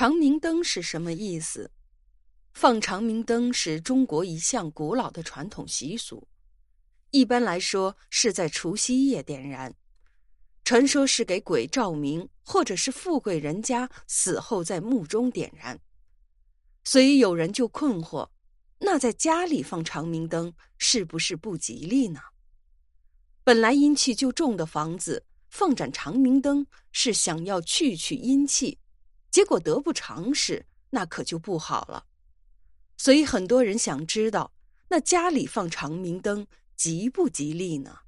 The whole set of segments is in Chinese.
长明灯是什么意思？放长明灯是中国一项古老的传统习俗，一般来说是在除夕夜点燃，传说是给鬼照明，或者是富贵人家死后在墓中点燃。所以有人就困惑：那在家里放长明灯是不是不吉利呢？本来阴气就重的房子放盏长明灯，是想要去去阴气。结果得不偿失，那可就不好了。所以很多人想知道，那家里放长明灯吉不吉利呢？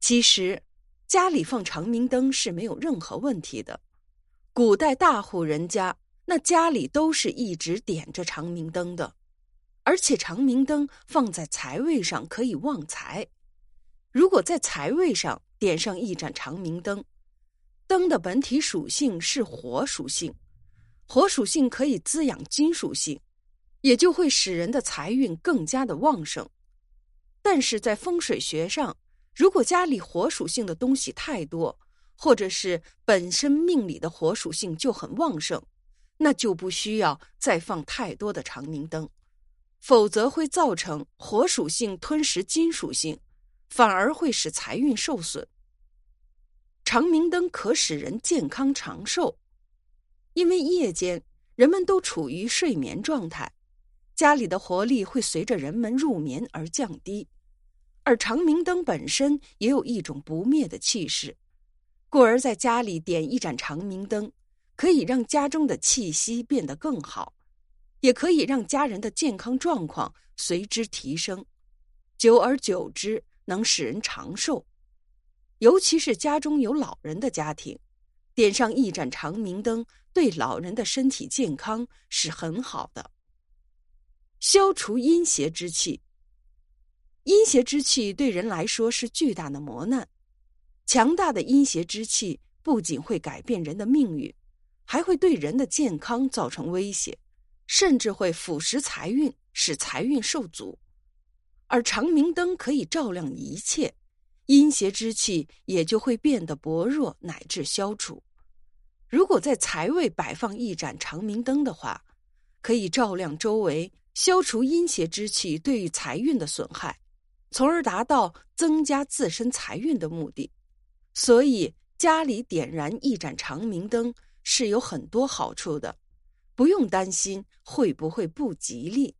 其实，家里放长明灯是没有任何问题的。古代大户人家，那家里都是一直点着长明灯的，而且长明灯放在财位上可以旺财。如果在财位上点上一盏长明灯，灯的本体属性是火属性，火属性可以滋养金属性，也就会使人的财运更加的旺盛。但是在风水学上，如果家里火属性的东西太多，或者是本身命里的火属性就很旺盛，那就不需要再放太多的长明灯，否则会造成火属性吞噬金属性，反而会使财运受损。长明灯可使人健康长寿，因为夜间人们都处于睡眠状态，家里的活力会随着人们入眠而降低，而长明灯本身也有一种不灭的气势，故而在家里点一盏长明灯，可以让家中的气息变得更好，也可以让家人的健康状况随之提升，久而久之能使人长寿。尤其是家中有老人的家庭，点上一盏长明灯，对老人的身体健康是很好的。消除阴邪之气，阴邪之气对人来说是巨大的磨难。强大的阴邪之气不仅会改变人的命运，还会对人的健康造成威胁，甚至会腐蚀财运，使财运受阻。而长明灯可以照亮一切。阴邪之气也就会变得薄弱乃至消除。如果在财位摆放一盏长明灯的话，可以照亮周围，消除阴邪之气对于财运的损害，从而达到增加自身财运的目的。所以家里点燃一盏长明灯是有很多好处的，不用担心会不会不吉利。